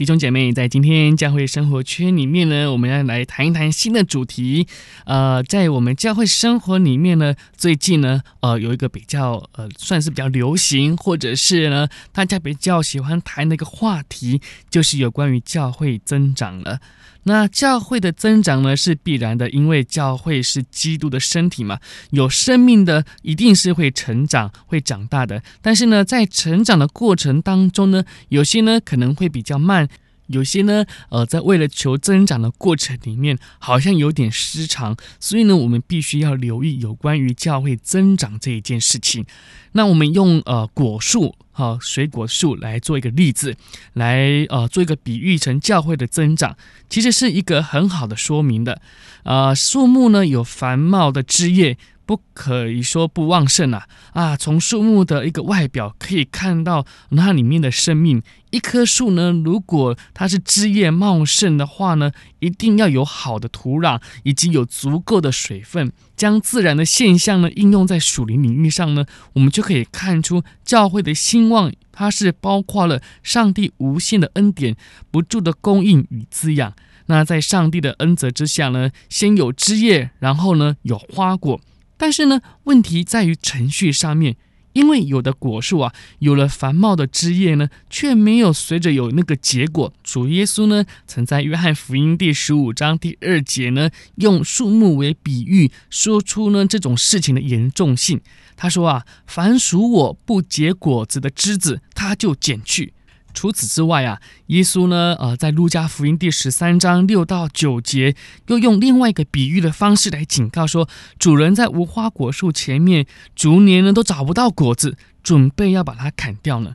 弟兄姐妹，在今天教会生活圈里面呢，我们要来谈一谈新的主题。呃，在我们教会生活里面呢，最近呢，呃，有一个比较呃，算是比较流行，或者是呢，大家比较喜欢谈的一个话题，就是有关于教会增长了。那教会的增长呢，是必然的，因为教会是基督的身体嘛，有生命的一定是会成长、会长大的。但是呢，在成长的过程当中呢，有些呢可能会比较慢。有些呢，呃，在为了求增长的过程里面，好像有点失常，所以呢，我们必须要留意有关于教会增长这一件事情。那我们用呃果树哈、水果树来做一个例子，来呃做一个比喻成教会的增长，其实是一个很好的说明的。呃，树木呢有繁茂的枝叶。不可以说不旺盛啊！啊，从树木的一个外表可以看到那里面的生命。一棵树呢，如果它是枝叶茂盛的话呢，一定要有好的土壤以及有足够的水分。将自然的现象呢应用在属灵领域上呢，我们就可以看出教会的兴旺，它是包括了上帝无限的恩典、不住的供应与滋养。那在上帝的恩泽之下呢，先有枝叶，然后呢有花果。但是呢，问题在于程序上面，因为有的果树啊，有了繁茂的枝叶呢，却没有随着有那个结果。主耶稣呢，曾在约翰福音第十五章第二节呢，用树木为比喻，说出呢这种事情的严重性。他说啊，凡属我不结果子的枝子，他就剪去。除此之外啊，耶稣呢，呃，在路加福音第十三章六到九节，又用另外一个比喻的方式来警告说，主人在无花果树前面逐年呢都找不到果子，准备要把它砍掉呢。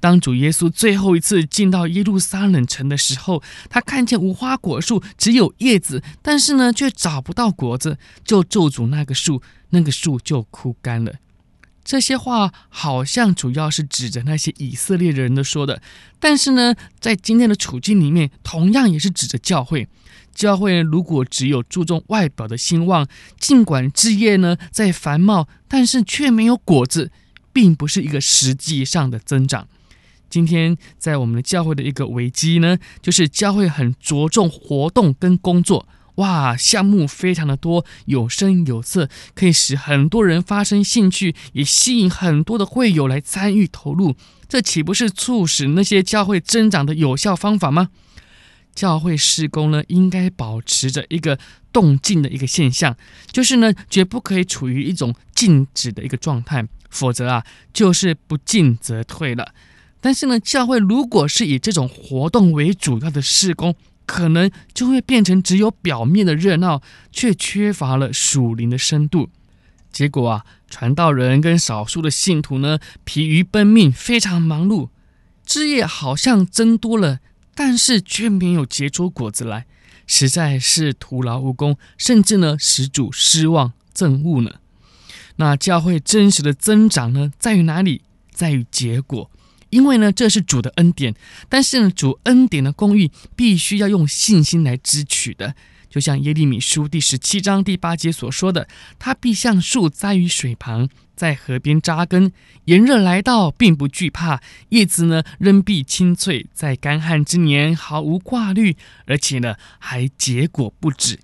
当主耶稣最后一次进到耶路撒冷城的时候，他看见无花果树只有叶子，但是呢却找不到果子，就咒诅那个树，那个树就枯干了。这些话好像主要是指着那些以色列人的说的，但是呢，在今天的处境里面，同样也是指着教会。教会如果只有注重外表的兴旺，尽管枝叶呢在繁茂，但是却没有果子，并不是一个实际上的增长。今天在我们的教会的一个危机呢，就是教会很着重活动跟工作。哇，项目非常的多，有声有色，可以使很多人发生兴趣，也吸引很多的会友来参与投入。这岂不是促使那些教会增长的有效方法吗？教会事工呢，应该保持着一个动静的一个现象，就是呢，绝不可以处于一种静止的一个状态，否则啊，就是不进则退了。但是呢，教会如果是以这种活动为主要的事工，可能就会变成只有表面的热闹，却缺乏了属灵的深度。结果啊，传道人跟少数的信徒呢，疲于奔命，非常忙碌，枝叶好像增多了，但是却没有结出果子来，实在是徒劳无功，甚至呢，使主失望憎恶呢。那教会真实的增长呢，在于哪里？在于结果。因为呢，这是主的恩典，但是呢，主恩典的供应必须要用信心来支取的。就像耶利米书第十七章第八节所说的：“他必像树栽于水旁，在河边扎根，炎热来到，并不惧怕，叶子呢仍必青翠，在干旱之年毫无挂虑，而且呢还结果不止。”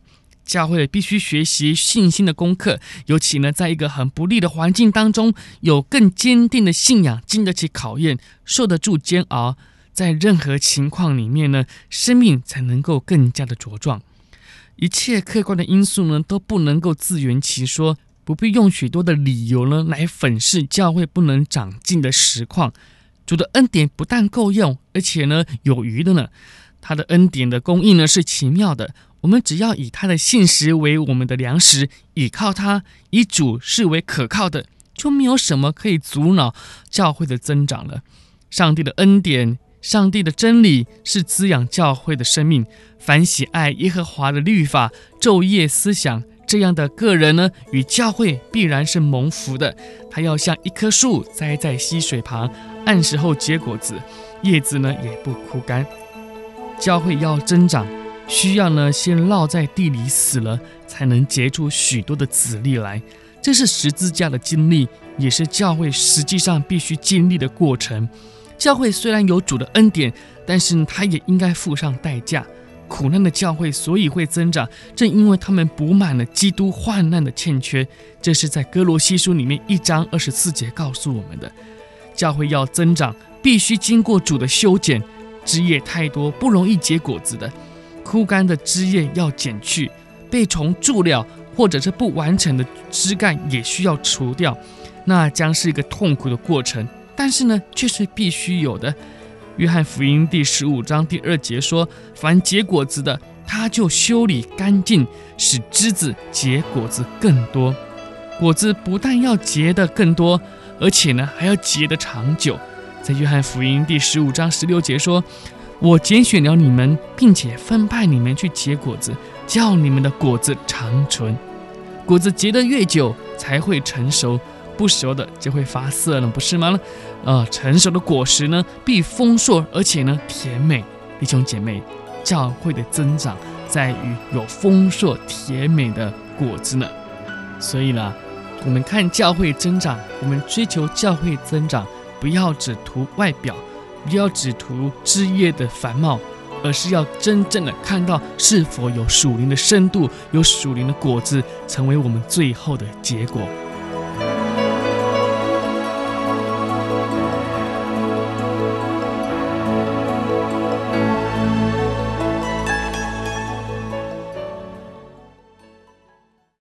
教会必须学习信心的功课，尤其呢，在一个很不利的环境当中，有更坚定的信仰，经得起考验，受得住煎熬，在任何情况里面呢，生命才能够更加的茁壮。一切客观的因素呢，都不能够自圆其说，不必用许多的理由呢来粉饰教会不能长进的实况。主的恩典不但够用，而且呢有余的呢，他的恩典的供应呢是奇妙的。我们只要以他的信实为我们的粮食，倚靠他，以主视为可靠的，就没有什么可以阻挠教会的增长了。上帝的恩典，上帝的真理是滋养教会的生命。凡喜爱耶和华的律法，昼夜思想，这样的个人呢，与教会必然是蒙福的。他要像一棵树栽在溪水旁，按时候结果子，叶子呢也不枯干。教会要增长，需要呢先落在地里死了，才能结出许多的子粒来。这是十字架的经历，也是教会实际上必须经历的过程。教会虽然有主的恩典，但是他也应该付上代价。苦难的教会所以会增长，正因为他们补满了基督患难的欠缺。这是在哥罗西书里面一章二十四节告诉我们的。教会要增长，必须经过主的修剪。枝叶太多，不容易结果子的；枯干的枝叶要剪去，被虫蛀了，或者是不完成的枝干也需要除掉。那将是一个痛苦的过程，但是呢，却是必须有的。约翰福音第十五章第二节说：“凡结果子的，他就修理干净，使枝子结果子更多。果子不但要结得更多，而且呢，还要结得长久。”在约翰福音第十五章十六节说：“我拣选了你们，并且分派你们去结果子，叫你们的果子长存。果子结得越久，才会成熟。”不熟的就会发涩了，不是吗？呃，成熟的果实呢，必丰硕，而且呢，甜美。弟兄姐妹，教会的增长在于有丰硕甜美的果子呢。所以呢，我们看教会增长，我们追求教会增长，不要只图外表，不要只图枝叶的繁茂，而是要真正的看到是否有属灵的深度，有属灵的果子，成为我们最后的结果。